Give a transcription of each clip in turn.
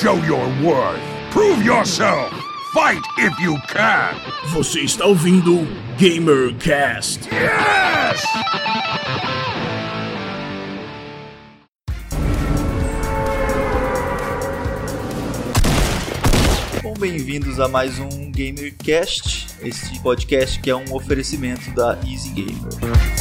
show your worth. Prove yourself. Fight if you can. Você está ouvindo GamerCast. Yes! Bom, bem-vindos a mais um GamerCast, este podcast que é um oferecimento da Easy Gamer.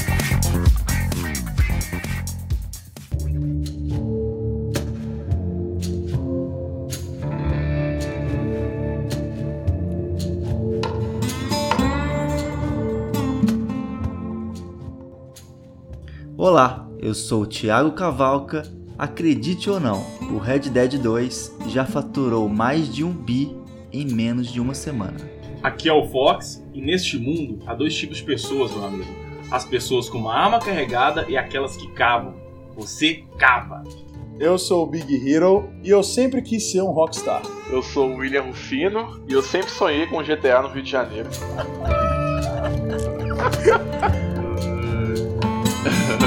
Eu sou o Thiago Cavalca. Acredite ou não, o Red Dead 2 já faturou mais de um bi em menos de uma semana. Aqui é o Fox e neste mundo há dois tipos de pessoas, meu amigo. As pessoas com uma arma carregada e aquelas que cavam. Você cava. Eu sou o Big Hero e eu sempre quis ser um rockstar. Eu sou o William Rufino e eu sempre sonhei com GTA no Rio de Janeiro.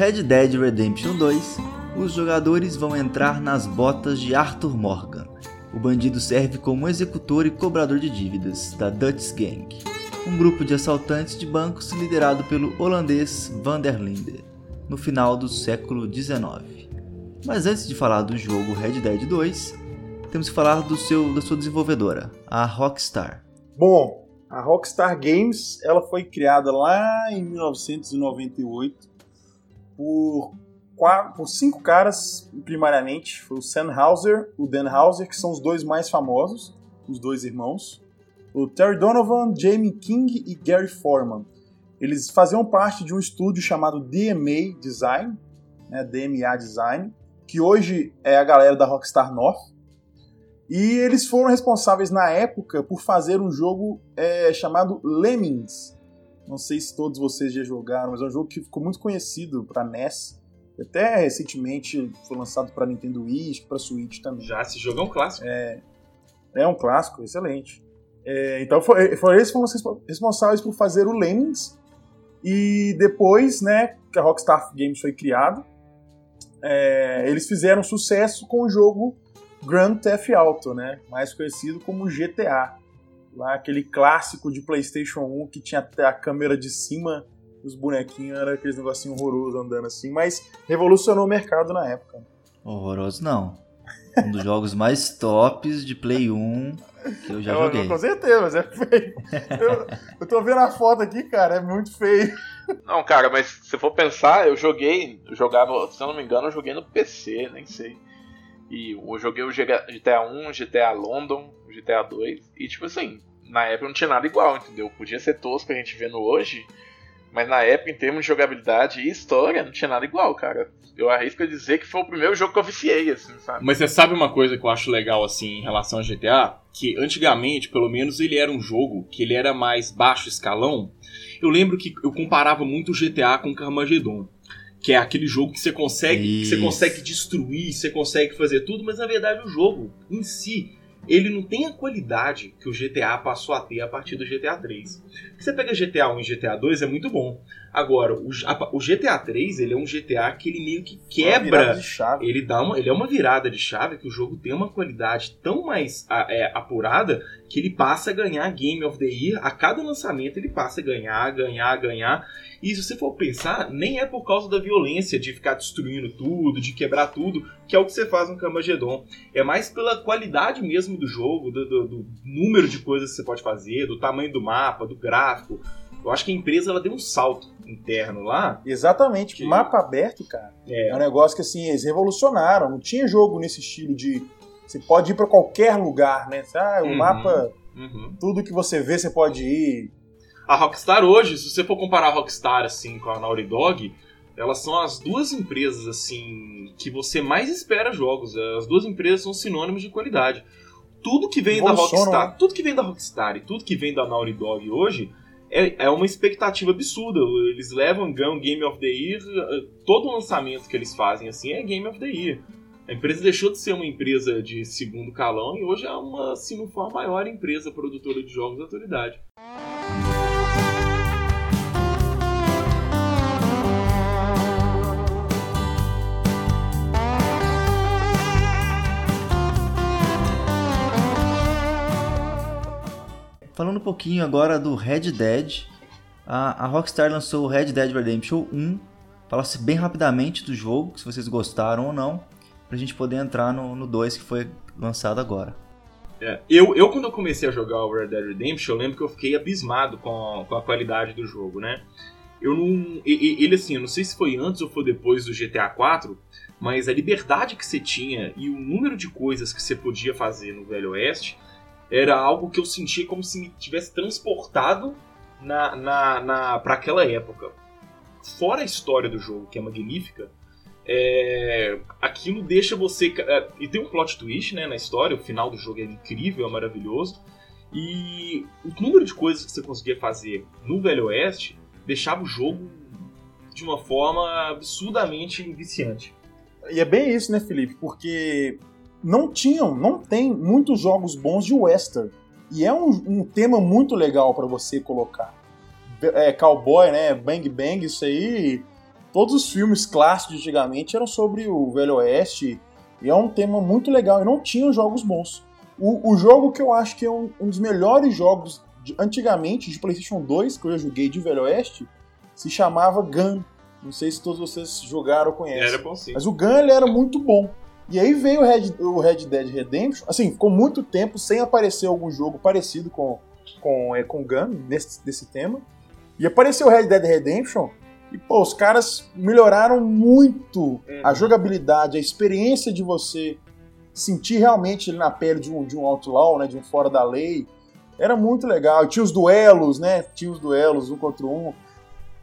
Red Dead Redemption 2, os jogadores vão entrar nas botas de Arthur Morgan. O bandido serve como executor e cobrador de dívidas da Dutch Gang, um grupo de assaltantes de bancos liderado pelo holandês Van der Linde, no final do século XIX. Mas antes de falar do jogo Red Dead 2, temos que falar do seu, da sua desenvolvedora, a Rockstar. Bom, a Rockstar Games ela foi criada lá em 1998 por, quatro, por cinco caras, primariamente. Foi o Sam Hauser, o Dan Hauser, que são os dois mais famosos, os dois irmãos. O Terry Donovan, Jamie King e Gary Foreman. Eles faziam parte de um estúdio chamado DMA Design, né, DMA Design, que hoje é a galera da Rockstar North. E eles foram responsáveis na época por fazer um jogo é, chamado Lemmings. Não sei se todos vocês já jogaram, mas é um jogo que ficou muito conhecido para NES. Até recentemente foi lançado para Nintendo Wii, para Switch também. Já esse jogo é um clássico. É, é um clássico, excelente. É, então foi, foi, eles foram responsáveis por fazer o Lemmings. E depois, né, que a Rockstar Games foi criada, é, eles fizeram sucesso com o jogo Grand Theft Auto, né? Mais conhecido como GTA. Lá aquele clássico de PlayStation 1 que tinha até a câmera de cima, os bonequinhos era aqueles negocinho horroroso andando assim, mas revolucionou o mercado na época. Horroroso não. Um dos jogos mais tops de Play 1 que eu já eu, joguei. Com certeza, mas é feio. Eu, eu tô vendo a foto aqui, cara, é muito feio. Não, cara, mas se for pensar, eu joguei, eu jogava, se eu não me engano, eu joguei no PC, nem sei. E eu joguei o GTA 1, GTA London, GTA 2. E tipo assim, na época não tinha nada igual, entendeu? Podia ser tosco a gente vendo hoje. Mas na época, em termos de jogabilidade e história, não tinha nada igual, cara. Eu arrisco a dizer que foi o primeiro jogo que eu viciei, assim, sabe? Mas você sabe uma coisa que eu acho legal, assim, em relação a GTA? Que antigamente, pelo menos, ele era um jogo que ele era mais baixo escalão. Eu lembro que eu comparava muito o GTA com o Carmageddon que é aquele jogo que você consegue, que você consegue destruir, você consegue fazer tudo, mas na verdade o jogo em si ele não tem a qualidade que o GTA passou a ter a partir do GTA 3. Você pega GTA 1 e GTA 2 é muito bom. Agora, o, a, o, GTA 3, ele é um GTA que ele meio que quebra. Ele dá uma, ele é uma virada de chave que o jogo tem uma qualidade tão mais é, apurada que ele passa a ganhar Game of the Year. A cada lançamento ele passa a ganhar, ganhar, ganhar. E se você for pensar, nem é por causa da violência de ficar destruindo tudo, de quebrar tudo, que é o que você faz no Camagedon. É mais pela qualidade mesmo do jogo, do, do, do número de coisas que você pode fazer, do tamanho do mapa, do gráfico. Eu acho que a empresa ela deu um salto interno lá. Exatamente. Que... Mapa aberto, cara. É. é um negócio que assim, eles revolucionaram. Não tinha jogo nesse estilo de. Você pode ir para qualquer lugar, né? Ah, o uhum. mapa. Uhum. Tudo que você vê, você pode ir. A Rockstar hoje, se você for comparar a Rockstar assim com a Naughty Dog, elas são as duas empresas assim que você mais espera jogos. As duas empresas são sinônimos de qualidade. Tudo que vem da Rockstar, né? tudo que vem da Rockstar e tudo que vem da Naughty Dog hoje é, é uma expectativa absurda. Eles levam ganham Game of the Year, eh, todo lançamento que eles fazem assim é Game of the Year. A empresa deixou de ser uma empresa de segundo calão e hoje é uma, se não for a maior empresa produtora de jogos da atualidade. Falando um pouquinho agora do Red Dead. A, a Rockstar lançou o Red Dead Redemption 1. Falasse bem rapidamente do jogo, se vocês gostaram ou não, pra gente poder entrar no, no 2 que foi lançado agora. É, eu, eu, quando eu comecei a jogar o Red Dead Redemption, eu lembro que eu fiquei abismado com, com a qualidade do jogo, né? Eu não. Ele, assim, eu não sei se foi antes ou foi depois do GTA 4, mas a liberdade que você tinha e o número de coisas que você podia fazer no Velho Oeste era algo que eu sentia como se me tivesse transportado na, na, na, para aquela época. Fora a história do jogo, que é magnífica, é, aquilo deixa você. É, e tem um plot twist né, na história, o final do jogo é incrível, é maravilhoso. E o número de coisas que você conseguia fazer no Velho Oeste deixava o jogo de uma forma absurdamente viciante. E é bem isso, né, Felipe? Porque não tinham, não tem muitos jogos bons de western. E é um, um tema muito legal para você colocar. É, cowboy, né? Bang Bang, isso aí. Todos os filmes clássicos de antigamente eram sobre o Velho Oeste. E é um tema muito legal. E não tinham jogos bons. O, o jogo que eu acho que é um, um dos melhores jogos de, antigamente de PlayStation 2, que eu já joguei de Velho Oeste, se chamava Gun. Não sei se todos vocês jogaram ou conhecem. Era bom sim. Mas o Gun ele era muito bom. E aí veio o Red, o Red Dead Redemption. Assim, ficou muito tempo sem aparecer algum jogo parecido com, com, é, com Gun, nesse, desse tema. E apareceu o Red Dead Redemption. E, pô, os caras melhoraram muito Uhum. a jogabilidade, a experiência de você sentir realmente ele na pele de um, de um outlaw, né? De um fora da lei. Era muito legal. Tinha os duelos, né? Tinha os duelos um contra um.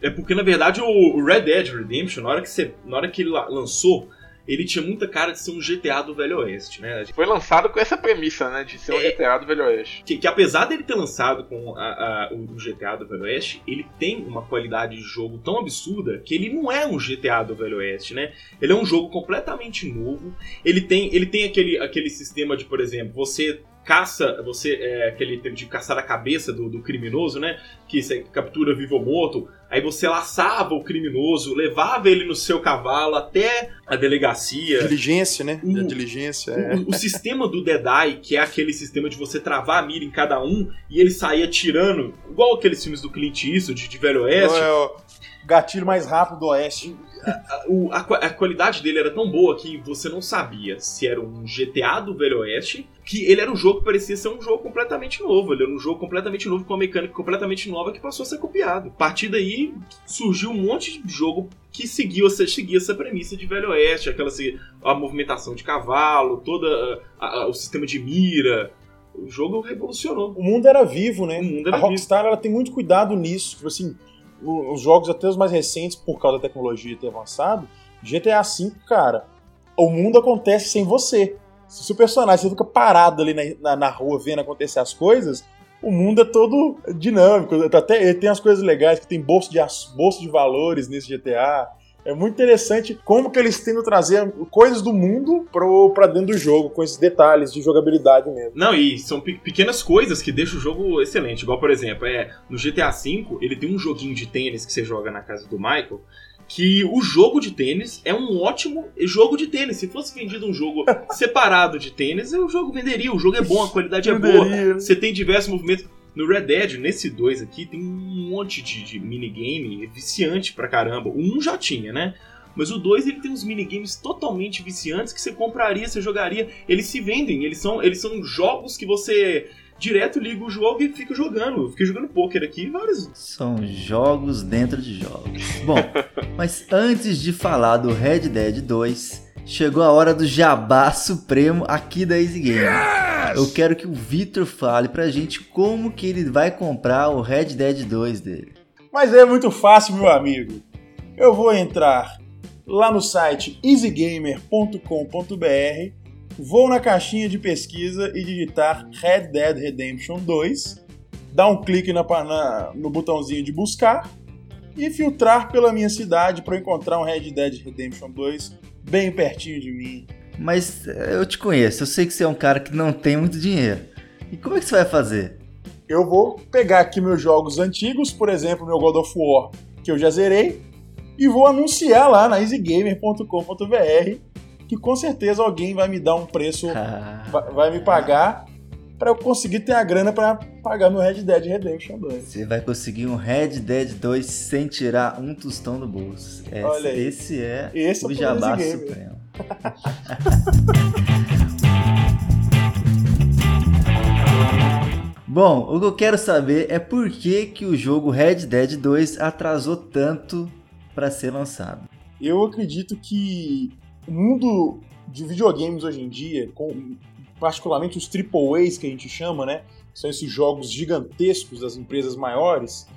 É porque, na verdade, o Red Dead Redemption, na hora que, você, na hora que ele la- lançou, ele tinha muita cara de ser um GTA do Velho Oeste, né? Foi lançado com essa premissa, né? De ser um É. GTA do Velho Oeste. Que, que apesar dele ter lançado com a- a- o GTA do Velho Oeste, ele tem uma qualidade de jogo tão absurda que ele não é um GTA do Velho Oeste, né? Ele é um jogo completamente novo. Ele tem, ele tem aquele, aquele sistema de, por exemplo, você caça, você é, aquele de caçar a cabeça do, do criminoso, né? Que você captura vivo ou morto. Aí você laçava o criminoso, levava ele no seu cavalo até a delegacia. Diligência, né? A diligência. É. O, o sistema do Eye, que é aquele sistema de você travar a mira em cada um e ele sair atirando, igual aqueles filmes do Clint Eastwood de Velho Oeste, É o gatilho mais rápido do Oeste. a, o- a qua- a qualidade dele era tão boa que você não sabia se era um GTA do Velho Oeste, que ele era um jogo que parecia ser um jogo completamente novo. Ele era um jogo completamente novo, com uma mecânica completamente nova que passou a ser copiado. A partir daí surgiu um monte de jogo que seguiu essa, seguia essa premissa de Velho Oeste, aquela assim, a movimentação de cavalo, toda a- a- o sistema de mira. O jogo revolucionou. O mundo era vivo, né? Mundo a era vivo. Rockstar ela tem muito cuidado nisso. Tipo assim, os jogos até os mais recentes, por causa da tecnologia ter avançado, GTA V, cara, o mundo acontece sem você. Se o personagem fica parado ali na, na, na rua vendo acontecer as coisas, o mundo é todo dinâmico. Até tem as coisas legais, que tem bolsa de, bolsa de valores nesse GTA. É muito interessante como que eles tentam trazer coisas do mundo pro, pra dentro do jogo, com esses detalhes de jogabilidade mesmo. Não, e são pe- pequenas coisas que deixam o jogo excelente. Igual, por exemplo, é no GTA V, ele tem um joguinho de tênis que você joga na casa do Michael. Que o jogo de tênis é um ótimo jogo de tênis. Se fosse vendido um jogo separado de tênis, o jogo venderia. O jogo é bom, a qualidade é boa. Você tem diversos movimentos. No Red Dead, nesse 2 aqui, tem um monte de, de minigame viciante pra caramba. O 1 já tinha, né? Mas o 2 ele tem uns minigames totalmente viciantes que você compraria, você jogaria. Eles se vendem, eles são, eles são jogos que você direto liga o jogo e fica jogando. Fiquei jogando poker aqui vários. São jogos dentro de jogos. Bom, mas antes de falar do Red Dead 2, chegou a hora do jabá supremo aqui da Easy Game. Eu quero que o Victor fale pra gente como que ele vai comprar o Red Dead 2 dele. Mas é muito fácil, meu amigo. Eu vou entrar lá no site easygamer.com.br, vou na caixinha de pesquisa e digitar Red Dead Redemption 2, dar um clique na, na- no botãozinho de buscar e filtrar pela minha cidade para encontrar um Red Dead Redemption 2 bem pertinho de mim. Mas eh, eu te conheço, eu sei que você é um cara que não tem muito dinheiro. E como é que você vai fazer? eu vou pegar aqui meus jogos antigos, por exemplo, meu God of War, que eu já zerei, e vou anunciar lá na easygamer.com.br que com certeza alguém vai me dar um preço, Ah, vai vai me pagar para eu conseguir ter a grana para pagar meu Red Dead Redemption 2. Você vai conseguir um Red Dead 2 sem tirar um tostão do bolso. Esse, Olha aí. esse é Esse é o jabá supremo. Bom, o que eu quero saber é por que, que o jogo Red Dead 2 atrasou tanto para ser lançado. Eu acredito que o mundo de videogames hoje em dia, com particularmente os AAAs que a gente chama, né? São esses jogos gigantescos das empresas maiores.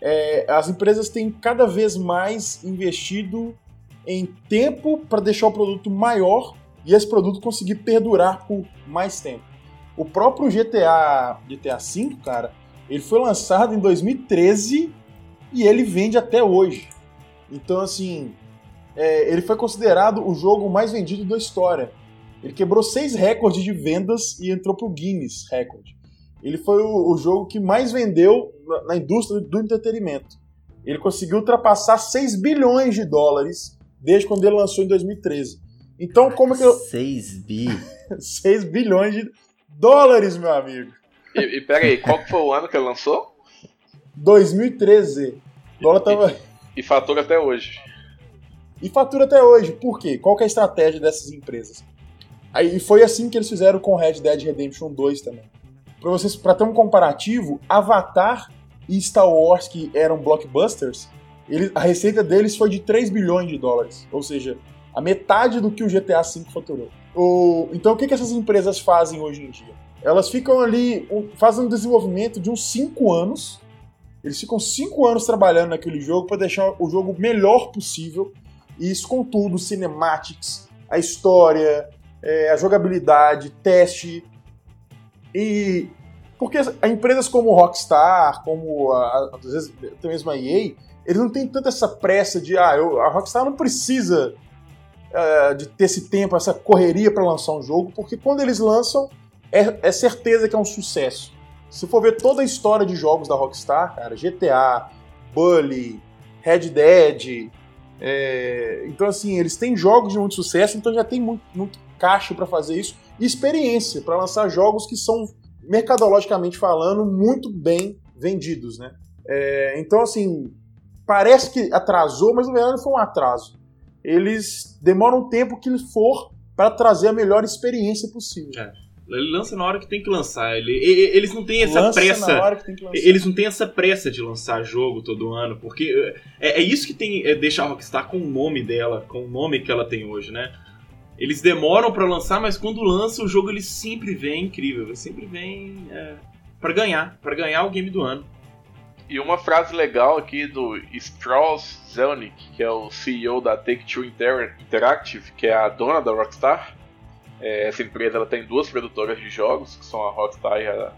é, as empresas têm cada vez mais investido em tempo para deixar o produto maior e esse produto conseguir perdurar por mais tempo. O próprio GTA, GTA V, cara, ele foi lançado em 2013 e ele vende até hoje. Então, assim, é, ele foi considerado o jogo mais vendido da história. Ele quebrou seis recordes de vendas e entrou pro Guinness Record. Ele foi o, o jogo que mais vendeu na, na indústria do entretenimento. Ele conseguiu ultrapassar 6 bilhões de dólares desde quando ele lançou em 2013. Então, como é que eu. 6 bi. 6 bilhões de dólares, meu amigo. E, e pera aí, qual que foi o ano que ele lançou? 2013. O dólar tava. E fatura até hoje. E fatura até hoje. Por quê? Qual é a estratégia dessas empresas? Aí e foi assim que eles fizeram com Red Dead Redemption 2 também. Para vocês, para ter um comparativo, Avatar e Star Wars que eram blockbusters, ele- a receita deles foi de 3 bilhões de dólares, ou seja, a metade do que o GTA V faturou. O- então o que, que essas empresas fazem hoje em dia? Elas ficam ali, um- fazem um desenvolvimento de uns 5 anos. Eles ficam 5 anos trabalhando naquele jogo para deixar o jogo melhor possível. E isso com tudo, cinematics, a história, é, a jogabilidade, teste. E porque as empresas como Rockstar, como às vezes até mesmo a EA, eles não têm tanta essa pressa de ah, eu- a Rockstar não precisa é, de ter esse tempo, essa correria para lançar um jogo, porque quando eles lançam é, é certeza que é um sucesso. Se for ver toda a história de jogos da Rockstar, cara, GTA, Bully, Red Dead, é, então, assim, eles têm jogos de muito sucesso, então já tem muito, muito caixa para fazer isso e experiência para lançar jogos que são, mercadologicamente falando, muito bem vendidos, né? É, então, assim, parece que atrasou, mas na verdade foi um atraso. Eles demoram o tempo que for para trazer a melhor experiência possível. Ele lança na hora que tem que lançar. Ele, eles não têm essa Lança pressa. na hora que tem que lançar. Eles não têm essa pressa de lançar jogo todo ano, porque é, é isso que tem é, deixa a Rockstar com o nome dela, com o nome que ela tem hoje, né? Eles demoram pra lançar, mas quando lança o jogo ele sempre vem incrível, ele sempre vem é, para ganhar, pra ganhar o game do ano. E uma frase legal aqui do Strauss Zelnick, que é o CEO da Take-Two Inter- Interactive, que é a dona da Rockstar. É, essa empresa ela tem duas produtoras de jogos, que são a Rockstar e a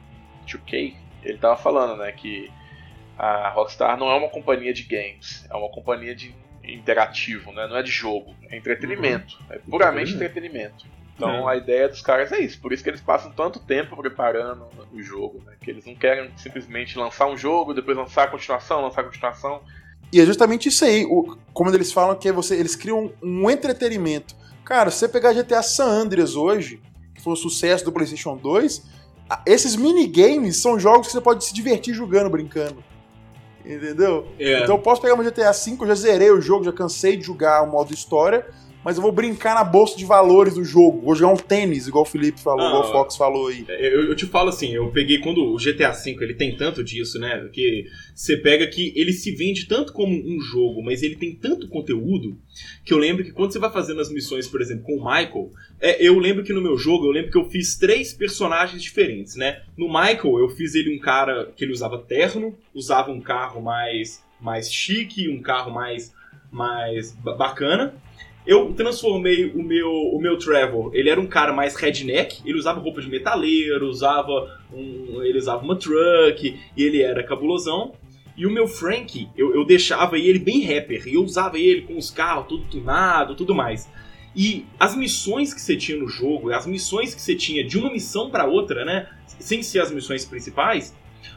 2K. Ele tava falando, né, que a Rockstar não é uma companhia de games, é uma companhia de interativo, né? Não é de jogo, é entretenimento, é puramente entretenimento. Então a ideia dos caras é isso, por isso que eles passam tanto tempo preparando o jogo, né? Que eles não querem simplesmente lançar um jogo, depois lançar a continuação, lançar a continuação. E é justamente isso aí, o, como eles falam que é você, eles criam um entretenimento. Cara, se você pegar GTA San Andreas hoje, que foi um sucesso do PlayStation 2, a- esses minigames são jogos que você pode se divertir jogando, brincando. Entendeu? É. Então eu posso pegar meu GTA V, eu já zerei o jogo, já cansei de jogar o modo história, mas eu vou brincar na bolsa de valores do jogo. Vou jogar um tênis, igual o Felipe falou, Ah, igual o Fox falou aí. Eu, eu te falo assim, eu peguei quando o GTA V ele tem tanto disso, né? Que você pega que ele se vende tanto como um jogo, mas ele tem tanto conteúdo que eu lembro que quando você vai fazendo as missões, por exemplo, com o Michael, é, eu lembro que no meu jogo eu lembro que eu fiz três personagens diferentes, né? No Michael eu fiz ele um cara que ele usava terno, usava um carro mais mais chique, um carro mais mais ba- bacana. Eu transformei o meu, o meu Trevor, ele era um cara mais redneck, ele usava roupa de metaleiro, usava um, ele usava uma truck, e ele era cabulosão. E o meu Frank, eu, eu deixava ele bem rapper, e eu usava ele com os carros tudo tunado, tudo mais. E as missões que você tinha no jogo, as missões que você tinha de uma missão para outra, né, sem ser as missões principais,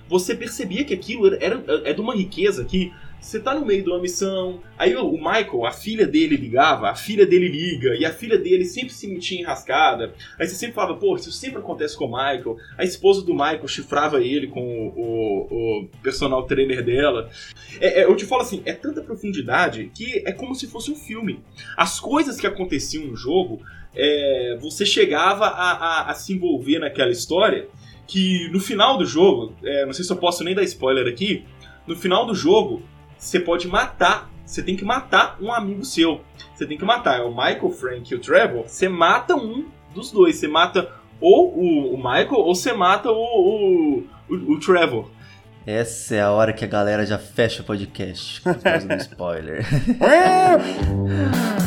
você percebia que aquilo era, era é de uma riqueza que você tá no meio de uma missão, aí o Michael, a filha dele ligava, a filha dele liga, e a filha dele sempre se metia enrascada. Aí você sempre falava, pô, isso sempre acontece com o Michael. A esposa do Michael chifrava ele com o, o, o personal trainer dela. É, é, eu te falo assim, é tanta profundidade que é como se fosse um filme. As coisas que aconteciam no jogo, é, você chegava a, a, a se envolver naquela história que no final do jogo, é, não sei se eu posso nem dar spoiler aqui, no final do jogo você pode matar. Você tem que matar um amigo seu. Você tem que matar. É o Michael, Frank e o Trevor. Você mata um dos dois. Você mata ou o, o Michael ou você mata o, o, o, o Trevor. Essa é a hora que a galera já fecha o podcast por causa do spoiler.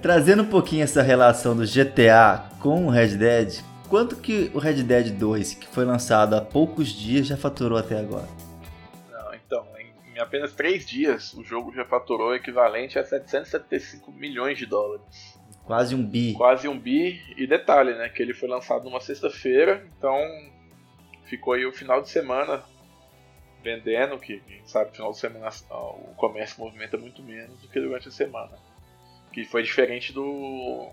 trazendo um pouquinho essa relação do GTA com o Red Dead, quanto que o Red Dead 2, que foi lançado há poucos dias, já faturou até agora? Não, então, em, em apenas 3 dias, o jogo já faturou o equivalente a 775 milhões de dólares. Quase um bi. Quase um bi. E detalhe, né? Que ele foi lançado numa sexta-feira, então ficou aí o final de semana vendendo, que a gente sabe final de semana o comércio movimenta muito menos do que durante a semana. Que foi diferente do,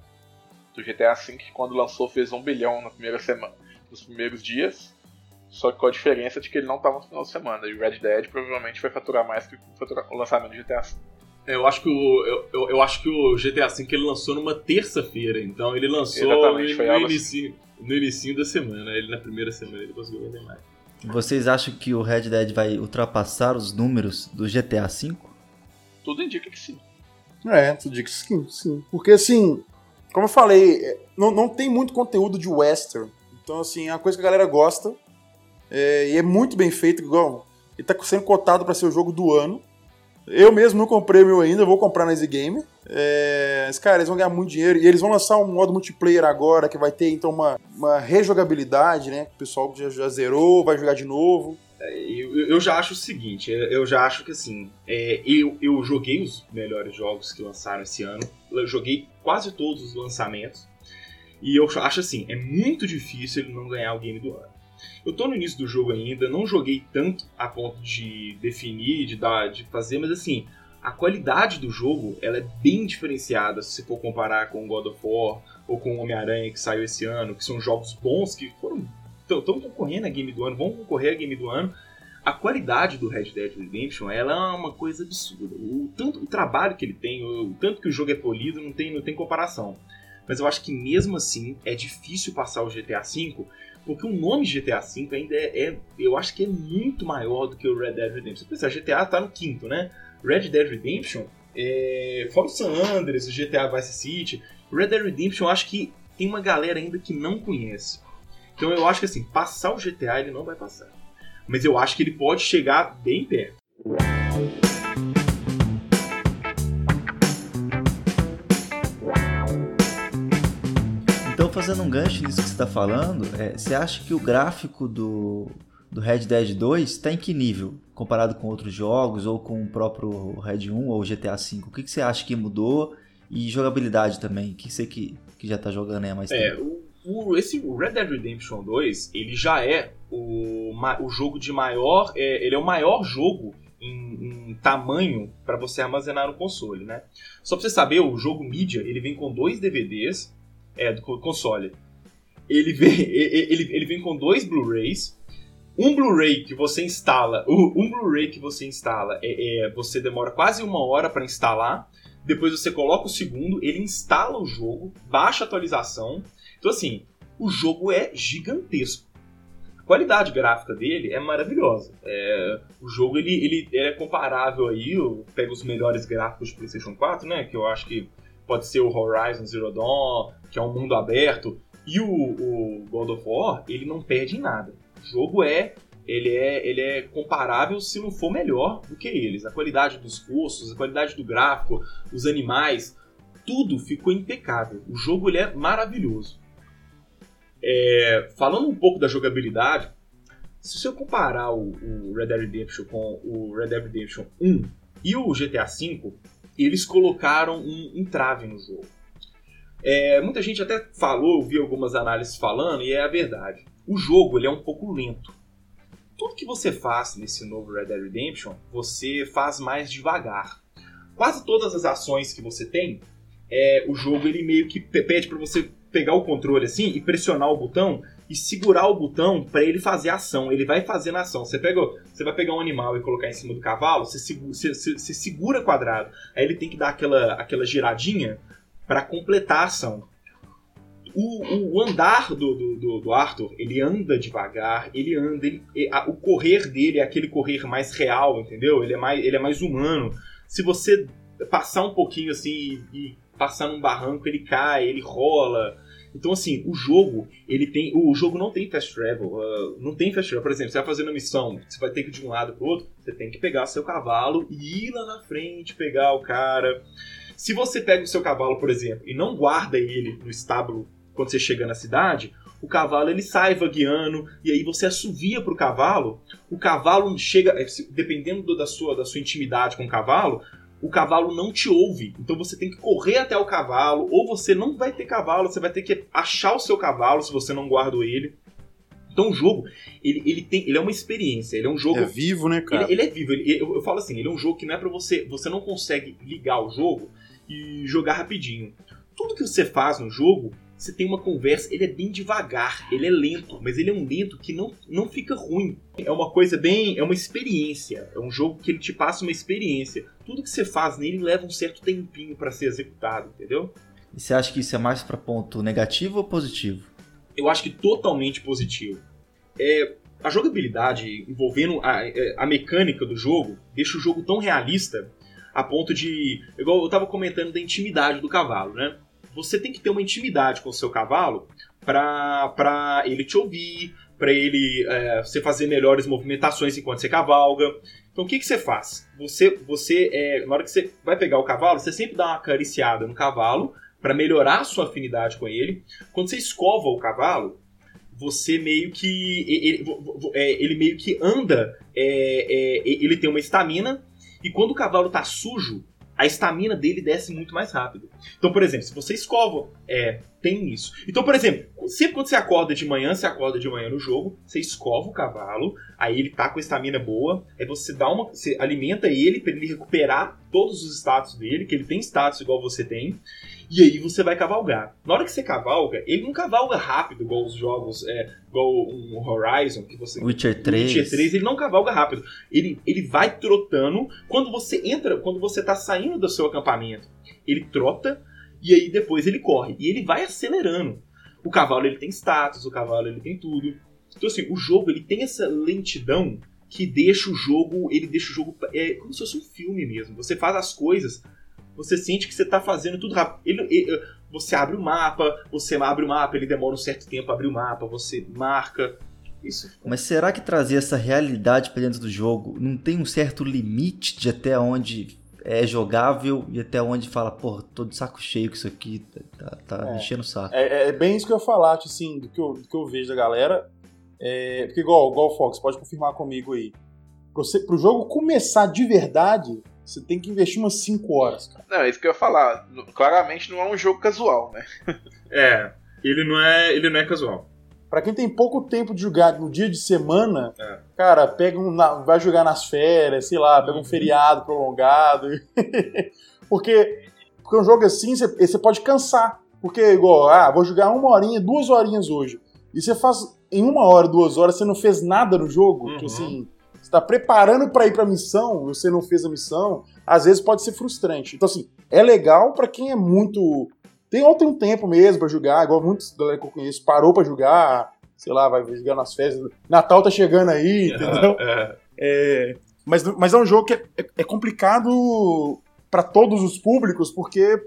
do GTA V, que quando lançou fez um bilhão na primeira semana, nos primeiros dias. Só que com a diferença de que ele não estava no final de semana. E o Red Dead provavelmente vai faturar mais que o lançamento do GTA V. É, eu acho que o, eu, eu, eu, acho que o GTA V ele lançou numa terça-feira, então ele lançou no, algo inicio, no início da semana. Ele na primeira semana ele conseguiu vender mais. Vocês acham que o Red Dead vai ultrapassar os números do GTA V? Tudo indica que sim. É, que sim, sim. Porque assim, como eu falei, é, não, não tem muito conteúdo de western. Então, assim, é uma coisa que a galera gosta. É, e é muito bem feito, igual. Ele tá sendo cotado para ser o jogo do ano. Eu mesmo não comprei o meu ainda, vou comprar na Easy Game. É, mas, cara, eles vão ganhar muito dinheiro. E eles vão lançar um modo multiplayer agora, que vai ter, então, uma, uma rejogabilidade, né? O pessoal já, já zerou, vai jogar de novo. Eu, eu já acho o seguinte, eu já acho que assim, é, eu, eu joguei os melhores jogos que lançaram esse ano, eu joguei quase todos os lançamentos, e eu acho assim, é muito difícil ele não ganhar o game do ano. Eu tô no início do jogo ainda, não joguei tanto a ponto de definir, de dar, de fazer, mas assim, a qualidade do jogo ela é bem diferenciada se for comparar com God of War ou com Homem-Aranha que saiu esse ano, que são jogos bons que foram estão concorrendo a game do ano, vão concorrer a game do ano. A qualidade do Red Dead Redemption ela é uma coisa absurda. O tanto o trabalho que ele tem, o tanto que o jogo é polido, não tem, não tem comparação. Mas eu acho que mesmo assim é difícil passar o GTA V, porque o nome GTA V ainda é, é, eu acho que é muito maior do que o Red Dead Redemption. Pensa, GTA tá no quinto, né? Red Dead Redemption, é, fora o San Andreas, GTA Vice City, Red Dead Redemption eu acho que tem uma galera ainda que não conhece. Então eu acho que assim, passar o GTA ele não vai passar. Mas eu acho que ele pode chegar bem perto. Então, fazendo um gancho nisso que você está falando, é, você acha que o gráfico do, do Red Dead 2 está em que nível? Comparado com outros jogos, ou com o próprio Red 1 ou GTA V? O que, que você acha que mudou? E jogabilidade também? O que você que, que já está jogando aí há mais É, tempo? o, o- esse o Red Dead Redemption 2, ele já é o, o jogo de maior. é, ele é o maior jogo em, em tamanho para você armazenar no console, né? Só pra você saber, o jogo mídia ele vem com dois DVDs é, do co- console. Ele vem, ele, ele vem com dois Blu-rays. Um Blu-ray que você instala, um Blu-ray que você instala, é, é, você demora quase uma hora para instalar. Depois você coloca o segundo, ele instala o jogo, baixa a atualização. Então assim, o jogo é gigantesco. A qualidade gráfica dele é maravilhosa. É, o jogo ele, ele, ele é comparável aí, eu pego os melhores gráficos de PlayStation 4, né? Que eu acho que pode ser o Horizon Zero Dawn, que é um mundo aberto, e o, o God of War, ele não perde em nada. O jogo é ele é, ele é comparável, se não for melhor, do que eles. A qualidade dos postos, a qualidade do gráfico, os animais, tudo ficou impecável. O jogo ele é maravilhoso. É, falando um pouco da jogabilidade, se você comparar o, o Red Dead Redemption com o Red Dead Redemption 1 e o GTA V, eles colocaram um entrave no jogo. É, muita gente até falou, vi algumas análises falando, e é a verdade. O jogo ele é um pouco lento. Tudo que você faz nesse novo Red Dead Redemption, você faz mais devagar. Quase todas as ações que você tem, é, o jogo ele meio que pede para você pegar o controle assim e pressionar o botão e segurar o botão para ele fazer a ação. Ele vai fazendo a ação. Você, pega, você vai pegar um animal e colocar em cima do cavalo, você, segura, você, você segura quadrado. Aí ele tem que dar aquela, aquela giradinha para completar a ação. O, o andar do, do, do, Arthur, ele anda devagar, ele anda. Ele, a, o correr dele é aquele correr mais real, entendeu? Ele é mais, ele é mais humano. Se você passar um pouquinho assim e, e passar num barranco, ele cai, ele rola. Então, assim, o jogo, ele tem. O jogo não tem fast travel. Uh, não tem fast travel. Por exemplo, você vai fazendo uma missão, você vai ter que ir de um lado pro outro, você tem que pegar seu cavalo e ir lá na frente pegar o cara. Se você pega o seu cavalo, por exemplo, e não guarda ele no estábulo quando você chega na cidade, o cavalo ele sai vagueando e aí você assovia pro cavalo. O cavalo chega, é, dependendo da sua, da sua intimidade com o cavalo, o cavalo não te ouve. Então você tem que correr até o cavalo, ou você não vai ter cavalo, você vai ter que achar o seu cavalo se você não guarda ele. Então o jogo, ele, ele, tem, ele é uma experiência, ele é um jogo... É vivo, né, cara? Ele, ele é vivo, ele, eu, eu, falo assim, ele é um jogo que não é para você... Você não consegue ligar o jogo e jogar rapidinho. Tudo que você faz no jogo, você tem uma conversa, ele é bem devagar, ele é lento, mas ele é um lento que não, não fica ruim. É uma coisa bem. É uma experiência. É um jogo que ele te passa uma experiência. Tudo que você faz nele leva um certo tempinho para ser executado, entendeu? E você acha que isso é mais para ponto negativo ou positivo? Eu acho que totalmente positivo. É, a jogabilidade envolvendo a, é, a mecânica do jogo deixa o jogo tão realista a ponto de. Igual eu tava comentando da intimidade do cavalo, né? Você tem que ter uma intimidade com o seu cavalo para ele te ouvir, para ele é, você fazer melhores movimentações enquanto você cavalga. Então o que, que você faz? Você, você é, na hora que você vai pegar o cavalo, você sempre dá uma acariciada no cavalo para melhorar a sua afinidade com ele. Quando você escova o cavalo, você meio que ele, é, ele meio que anda, é, é, ele tem uma estamina e quando o cavalo tá sujo, a estamina dele desce muito mais rápido. Então, por exemplo, se você escova, é, tem isso. Então, por exemplo, sempre quando você acorda de manhã, você acorda de manhã no jogo, você escova o cavalo, aí ele tá com a estamina boa, aí você dá uma, você alimenta ele para ele recuperar todos os status dele, que ele tem status igual você tem. E aí você vai cavalgar. Na hora que você cavalga, ele não cavalga rápido, igual os jogos, é, igual um Horizon, que você. Witcher 3. Witcher 3, ele não cavalga rápido. Ele, ele vai trotando. Quando você entra, quando você tá saindo do seu acampamento, ele trota e aí depois ele corre. E ele vai acelerando. O cavalo ele tem status, o cavalo ele tem tudo. Então assim, o jogo ele tem essa lentidão que deixa o jogo, ele deixa o jogo é como se fosse um filme mesmo. Você faz as coisas você sente que você está fazendo tudo rápido. Ele, ele, você abre o mapa, você abre o mapa, ele demora um certo tempo a abrir o mapa, você marca. Isso. Mas será que trazer essa realidade para dentro do jogo não tem um certo limite de até onde é jogável e até onde fala, pô, tô de saco cheio com isso aqui, tá, tá é, enchendo o saco. É, é, bem isso que eu ia falar, tipo assim, do que eu, do que eu vejo da galera. É, porque igual, igual o Fox, pode confirmar comigo aí. Pro, você, pro jogo começar de verdade, você tem que investir umas 5 horas, cara. Não, é isso que eu ia falar. Claramente não é um jogo casual, né? é, ele não é, ele não é casual. Pra quem tem pouco tempo de jogar no dia de semana, é. cara, pega um, vai jogar nas férias, sei lá, pega um uhum. feriado prolongado. porque, porque um jogo assim, você, você pode cansar. Porque, igual, ah, vou jogar uma horinha, duas horinhas hoje. E você faz em uma hora, duas horas, você não fez nada no jogo. Uhum. Que, assim, está preparando para ir para a missão, você não fez a missão, às vezes pode ser frustrante. Então, assim, é legal para quem é muito. Tem outro um tempo mesmo para jogar, igual muitos galera que eu conheço parou para jogar, sei lá, vai jogar nas festas. Natal tá chegando aí, entendeu? É. é, mas, mas é um jogo que é, é, é complicado para todos os públicos, porque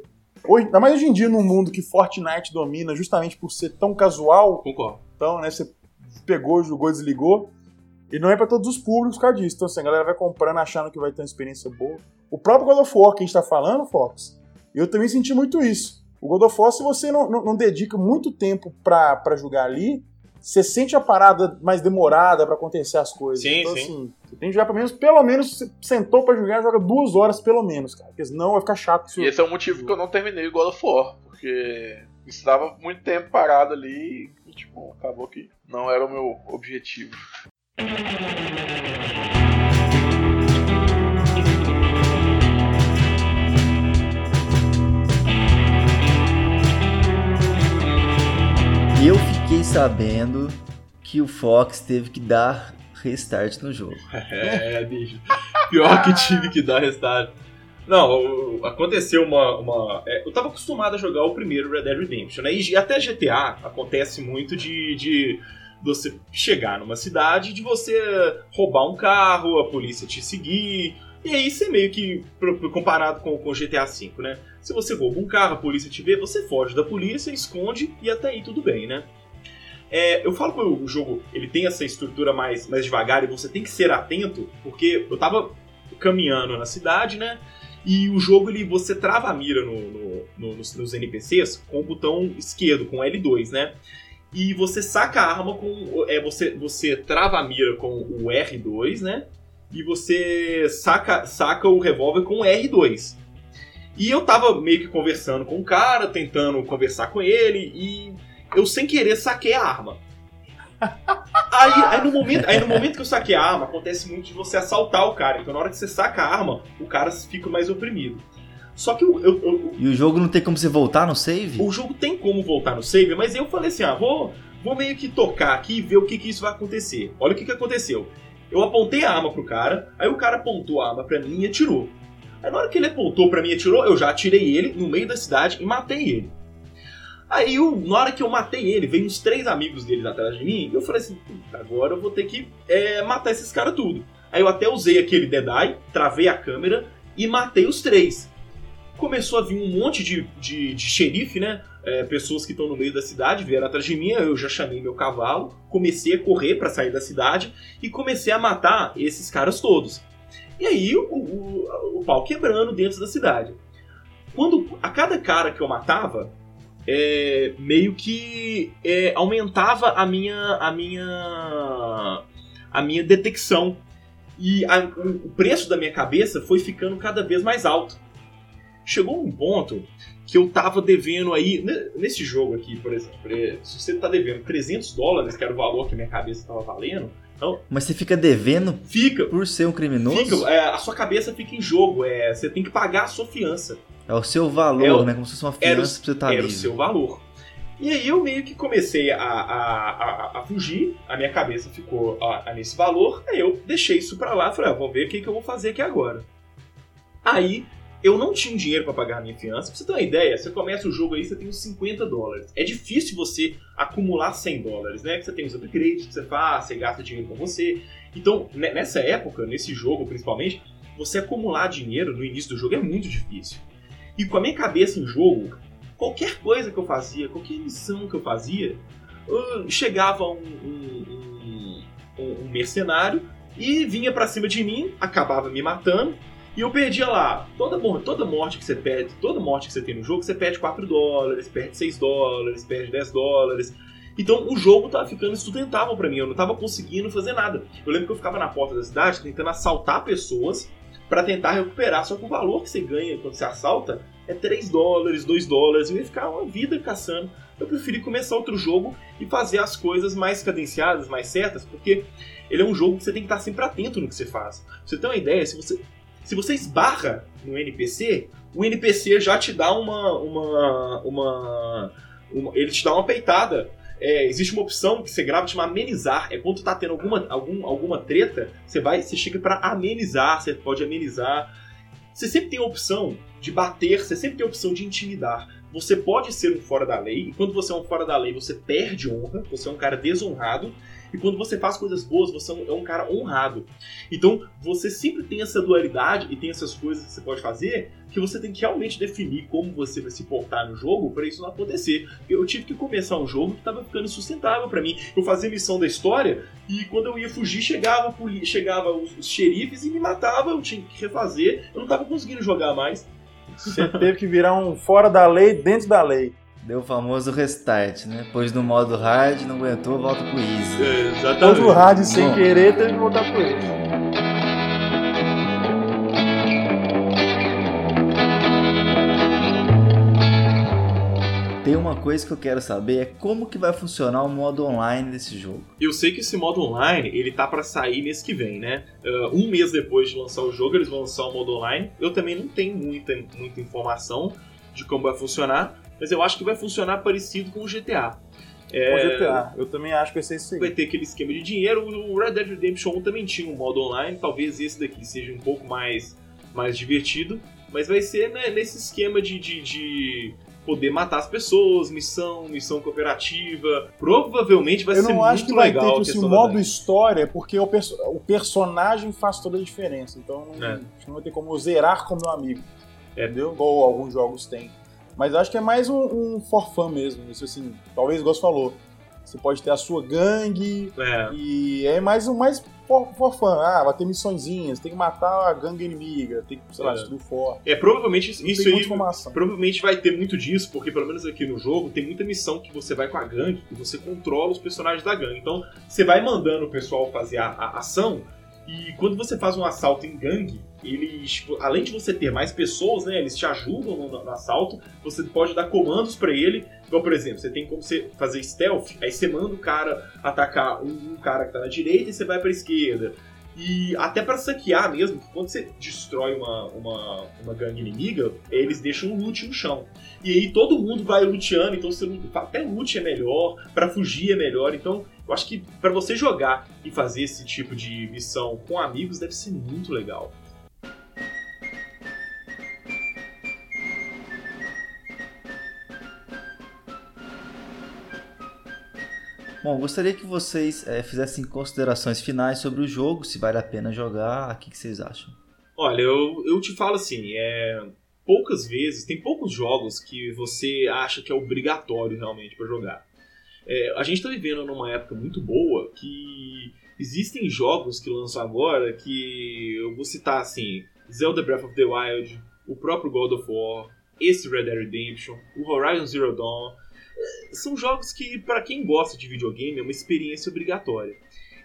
hoje, ainda mais hoje em dia, num mundo que Fortnite domina, justamente por ser tão casual. Concordo. Então, né, você pegou, jogou, desligou. E não é para todos os públicos por causa disso. Então, assim, a galera vai comprando achando que vai ter uma experiência boa. O próprio God of War que a gente tá falando, Fox, eu também senti muito isso. O God of War, se você não, não, não dedica muito tempo para jogar ali, você sente a parada mais demorada pra acontecer as coisas. Sim, então, sim. assim, você tem que jogar pelo menos, pelo menos, você sentou pra jogar, joga duas horas pelo menos, cara. Porque senão vai ficar chato. E esse é o motivo que eu não terminei o God of War, porque estava muito tempo parado ali e, tipo, acabou que não era o meu objetivo. Sabendo que o Fox teve que dar restart no jogo. É, bicho. Pior que tive que dar restart. Não, aconteceu uma. uma- é, eu tava acostumado a jogar o primeiro Red Dead Redemption, né? E até GTA acontece muito de, de você chegar numa cidade, de você roubar um carro, a polícia te seguir. E aí você meio que, comparado com o GTA V, né? Se você rouba um carro, a polícia te vê, você foge da polícia, esconde e até aí tudo bem, né? É, eu falo que o jogo ele tem essa estrutura mais, mais devagar e você tem que ser atento, porque eu tava caminhando na cidade, né? E o jogo ele você trava a mira no, no- no- nos, nos NPCs com o botão esquerdo, com L2, né? E você saca a arma com. É, você, você trava a mira com o R2, né? E você saca, saca o revólver com o R2. E eu tava meio que conversando com o cara, tentando conversar com ele, e eu sem querer saquei a arma. Aí, aí, no momento, aí no momento que eu saquei a arma, acontece muito de você assaltar o cara. Então na hora que você saca a arma, o cara fica mais oprimido. Só que eu- eu- eu, E o jogo não tem como você voltar no save? o jogo tem como voltar no save, mas eu falei assim, ah, vou, vou meio que tocar aqui e ver o que, que isso vai acontecer. Olha o que, que aconteceu. Eu apontei a arma pro cara, aí o cara apontou a arma pra mim e atirou. Aí na hora que ele apontou pra mim e atirou, eu já atirei ele no meio da cidade e matei ele. Aí eu, na hora que eu matei ele, veio uns três amigos dele atrás de mim, e eu falei assim, "Puta, agora eu vou ter que é, matar esses caras tudo. Aí eu até usei aquele Dead Eye, travei a câmera e matei os três começou a vir um monte de, de, de xerife, né? É, pessoas que estão no meio da cidade vieram atrás de mim, eu já chamei meu cavalo, comecei a correr para sair da cidade e comecei a matar esses caras todos. E aí o, o, o pau quebrando dentro da cidade. Quando a cada cara que eu matava, é, meio que é, aumentava a minha a minha a minha detecção. E a- o preço da minha cabeça foi ficando cada vez mais alto. Chegou um ponto que eu tava devendo aí, ne- nesse jogo aqui, por exemplo, se você tá devendo 300 dólares, que era o valor que minha cabeça tava valendo, então Mas você fica devendo fica, por ser um criminoso? fica é, a sua cabeça fica em jogo, é, você tem que pagar a sua fiança, É o seu valor, É o- né? Como se fosse uma era o- fiança pra você estar era livre. o seu valor. E aí eu meio que comecei a, a, a, a fugir, a minha cabeça ficou a nesse valor, aí eu deixei isso pra lá, falei, ah, vamos ver o que, que eu vou fazer aqui agora. Aí eu não tinha dinheiro pra pagar a minha fiança. Pra você ter uma ideia, você começa o jogo aí, você tem uns 50 dólares. É difícil você acumular 100 dólares, né? Que você tem os upgrades que você faz, você gasta dinheiro com você. Então, ne- nessa época, nesse jogo principalmente, você acumular dinheiro no início do jogo é muito difícil. E com a minha cabeça em jogo, qualquer coisa que eu fazia, qualquer missão que eu fazia, eu- chegava um, um- um- um mercenário e vinha pra cima de mim, acabava me matando, e eu perdia lá. Toda, toda morte que você perde, toda morte que você tem no jogo, você perde 4 dólares, perde 6 dólares, perde 10 dólares. Então o jogo tava ficando insustentável pra mim, eu não tava conseguindo fazer nada. Eu lembro que eu ficava na porta da cidade tentando assaltar pessoas pra tentar recuperar, só que o valor que você ganha quando você assalta é 3 dólares, 2 dólares, eu ia ficar uma vida caçando. Eu preferi começar outro jogo e fazer as coisas mais cadenciadas, mais certas, porque ele é um jogo que você tem que estar sempre atento no que você faz. Pra você ter uma ideia, se você, se você esbarra no NPC, o NPC já te dá uma. uma, uma, uma- ele te dá uma peitada. É, existe uma opção que você grava chama amenizar. É quando tá tendo alguma, algum, alguma treta, você vai, você chega pra amenizar, você pode amenizar. Você sempre tem a opção de bater, você sempre tem a opção de intimidar. Você pode ser um fora da lei, e quando você é um fora da lei, você perde honra, você é um cara desonrado, e quando você faz coisas boas, você é um- é um cara honrado. Então, você sempre tem essa dualidade e tem essas coisas que você pode fazer que você tem que realmente definir como você vai se portar no jogo para isso não acontecer. Eu tive que começar um jogo que estava ficando insustentável para mim. Eu fazia missão da história e quando eu ia fugir, chegava, chegava os, os xerifes e me matava, eu tinha que refazer, eu não tava conseguindo jogar mais. Você teve que virar um fora da lei dentro da lei. Deu o famoso restart, né? Pois no modo hard, não aguentou, volta pro easy. É, exatamente. o rádio sem Bom. querer teve que voltar pro ele. Tem uma coisa que eu quero saber, é como que vai funcionar o modo online desse jogo. Eu sei que esse modo online, ele tá pra sair mês que vem, né? Ah, um mês depois de lançar o jogo, eles vão lançar o modo online. Eu também não tenho muita, muita informação de como vai funcionar, mas eu acho que vai funcionar parecido com o GTA. Com É, GTA. Eu também acho que vai ser isso aí. vai ter aquele esquema de dinheiro. O Red Dead Redemption 1 também tinha um modo online, talvez esse daqui seja um pouco mais, mais divertido, mas vai ser né, nesse esquema de, de, de poder matar as pessoas, missão, missão cooperativa. Provavelmente vai Eu ser não acho muito que vai legal ter tipo, assim, o da modo história, porque o, perso- o personagem faz toda a diferença. Então não, É. não vai ter como eu zerar com meu amigo. É. Entendeu? Igual alguns jogos têm. Mas acho que é mais um, um for fun mesmo. Isso assim, talvez igual você falou. Você pode ter a sua gangue É. e é mais um mais for, for fun. Ah, vai ter missõezinhas, tem que matar a gangue inimiga, tem que, sei lá, É. destruir o forte. É, provavelmente isso, Não isso tem aí provavelmente vai ter muito disso, porque pelo menos aqui no jogo tem muita missão que você vai com a gangue e você controla os personagens da gangue. Então você vai mandando o pessoal fazer a, a ação e quando você faz um assalto em gangue, eles, tipo, além de você ter mais pessoas, né, eles te ajudam no, no assalto, você pode dar comandos pra ele. Igual, por exemplo, você tem como você fazer stealth, aí você manda o cara atacar um, um cara que tá na direita e você vai pra esquerda. E até pra saquear mesmo, quando você destrói uma, uma, uma gangue inimiga, eles deixam um loot no chão. E aí todo mundo vai luteando, então você, até loot é melhor, pra fugir é melhor. Então eu acho que pra você jogar e fazer esse tipo de missão com amigos deve ser muito legal. Bom, gostaria que vocês eh, fizessem considerações finais sobre o jogo, se vale a pena jogar, o que, que vocês acham? Olha, eu, eu te falo assim, é, poucas vezes, tem poucos jogos que você acha que é obrigatório realmente pra jogar. É, a gente tá vivendo numa época muito boa que existem jogos que lançam agora que eu vou citar assim, Zelda Breath of the Wild, o próprio God of War, esse Red Dead Redemption, o Horizon Zero Dawn, é, são jogos que pra quem gosta de videogame é uma experiência obrigatória.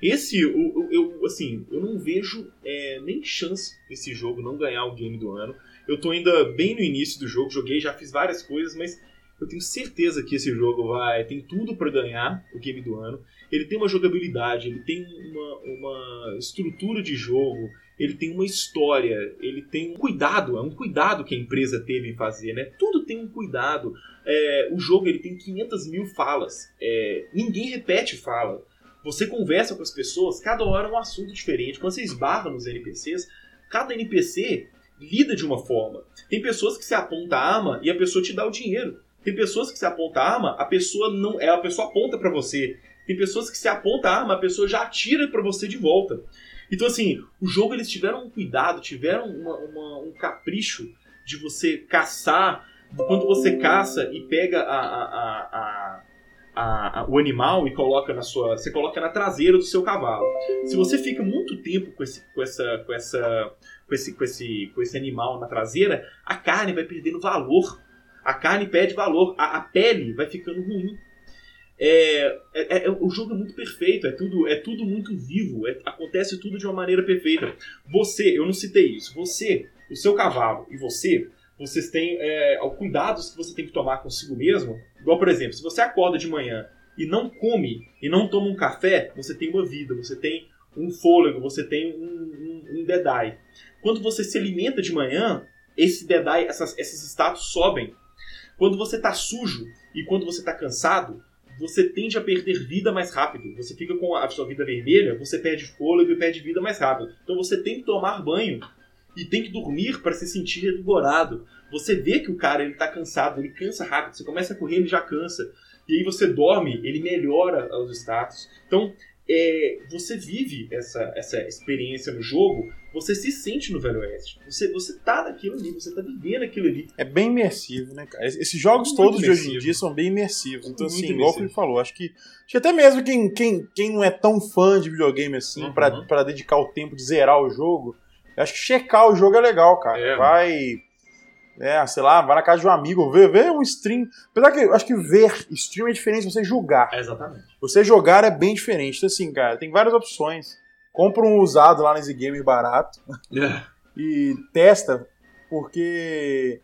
Esse, o- eu, assim, eu não vejo é, nem chance desse jogo não ganhar o game do ano. Eu tô ainda bem no início do jogo, joguei, já fiz várias coisas, mas eu tenho certeza que esse jogo vai tem tudo pra ganhar o game do ano. Ele tem uma jogabilidade, ele tem uma, uma estrutura de jogo, ele tem uma história, ele tem um cuidado, é um cuidado que a empresa teve em fazer, né? Tem um cuidado. É, o jogo ele tem 500 mil falas, é, ninguém repete fala. Você conversa com as pessoas, cada hora é um assunto diferente. Quando você esbarra nos NPCs, cada NPC lida de uma forma. Tem pessoas que se aponta a arma e a pessoa te dá o dinheiro. Tem pessoas que se aponta a arma, a pessoa não, é a pessoa aponta pra você. Tem pessoas que se aponta a arma, a pessoa já atira pra você de volta. Então assim, o jogo eles tiveram um cuidado, tiveram uma- uma- um capricho de você caçar. Quando você caça e pega a- a- a- o animal e coloca na sua. Você coloca na traseira do seu cavalo. Se você fica muito tempo com esse, com essa, com essa, com esse, com esse, com esse animal na traseira, a carne vai perdendo valor. A carne perde valor. A, a pele vai ficando ruim. É, é- é- o jogo é muito perfeito, é tudo, é tudo muito vivo, é- acontece tudo de uma maneira perfeita. Você, eu não citei isso, você, o seu cavalo e você, vocês têm é, cuidados que você tem que tomar consigo mesmo. Igual, por exemplo, se você acorda de manhã e não come e não toma um café, você tem uma vida, você tem um fôlego, você tem um, um, um Dedai. Quando você se alimenta de manhã, esse Dedai, essas, esses status sobem. Quando você está sujo e quando você está cansado, você tende a perder vida mais rápido. Você fica com a sua vida vermelha, você perde fôlego e perde vida mais rápido. Então você tem que tomar banho e tem que dormir para se sentir revigorado. Você vê que o cara ele tá cansado, ele cansa rápido. Você começa a correr, ele já cansa. E aí você dorme, ele melhora os status. Então é, você vive essa, essa experiência no jogo, você se sente no Velho Oeste. Você, você tá naquilo ali, você tá vivendo aquilo ali. É bem imersivo, né, cara? Esses jogos Muito todos de hoje em imersivo. dia são bem imersivos. Então, Muito assim, igual o imersivo. Felipe falou, acho que, acho que até mesmo quem, quem, quem não é tão fã de videogame assim, Uhum. pra dedicar o tempo de zerar o jogo, acho que checar o jogo é legal, cara. É. Vai. É, sei lá, vai na casa de um amigo, vê, vê um stream. Apesar que eu acho que ver stream é diferente de você jogar. Exatamente. Você jogar é bem diferente. Então, assim, cara, tem várias opções. Compra um usado lá nesse game barato e testa, porque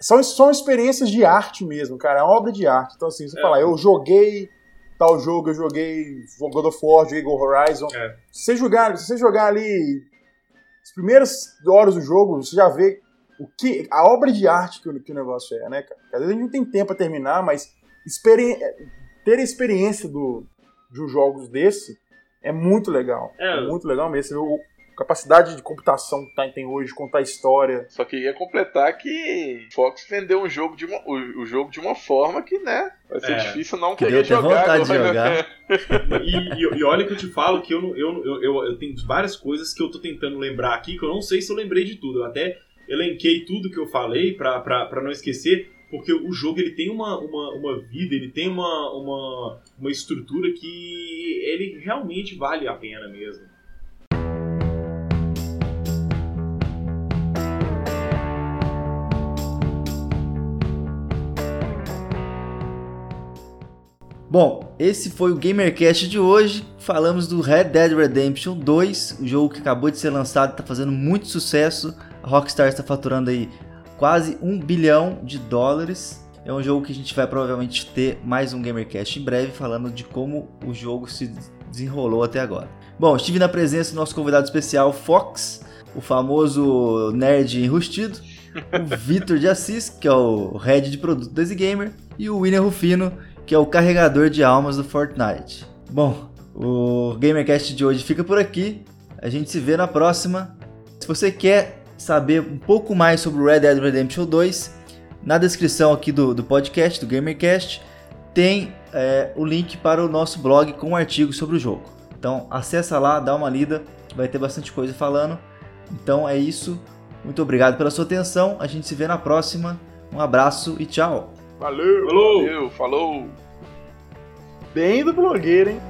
são, são experiências de arte mesmo, cara. É uma obra de arte. Então, assim, você É. fala, eu joguei tal jogo, eu joguei God of War, joguei Horizon. É. Se você jogar, se você jogar ali as primeiras horas do jogo, você já vê o que a obra de arte que o, que o negócio é, né, cara? Às vezes a gente não tem tempo pra terminar, mas experi- ter a experiência do, de jogos desse é muito legal. É. É, muito legal mesmo. Você vê o- a capacidade de computação que tá- tem hoje, contar história. Só que ia completar que Fox vendeu um jogo de uma, o, o jogo de uma forma que, né? Vai ser É. difícil não Que querer jogar. vontade de jogar. E, e- e olha que eu te falo que eu, não- eu, eu, eu, eu tenho várias coisas que eu tô tentando lembrar aqui, que eu não sei se eu lembrei de tudo. Eu até elenquei tudo que eu falei pra não esquecer, porque o jogo ele tem uma, uma, uma vida, ele tem uma, uma, uma estrutura que ele realmente vale a pena mesmo. Bom, esse foi o GamerCast de hoje. Falamos do Red Dead Redemption 2, o jogo que acabou de ser lançado, está fazendo muito sucesso. A Rockstar está faturando aí quase um bilhão de dólares. É um jogo que a gente vai provavelmente ter mais um GamerCast em breve, falando de como o jogo se desenrolou até agora. Bom, estive na presença do nosso convidado especial, Fox, o famoso nerd enrustido, o Vitor de Assis, que é o head de produto da Gamer, e o William Rufino, que é o carregador de almas do Fortnite. Bom, o GamerCast de hoje fica por aqui. A gente se vê na próxima. Se você quer saber um pouco mais sobre o Red Dead Redemption 2, na descrição aqui do, do podcast, do GamerCast, tem é, o link para o nosso blog com um artigo sobre o jogo. Então acessa lá, dá uma lida, vai ter bastante coisa falando. Então é isso. Muito obrigado pela sua atenção. A gente se vê na próxima. Um abraço e tchau. Valeu! Falou! Valeu, falou! Bem do blogueiro, hein?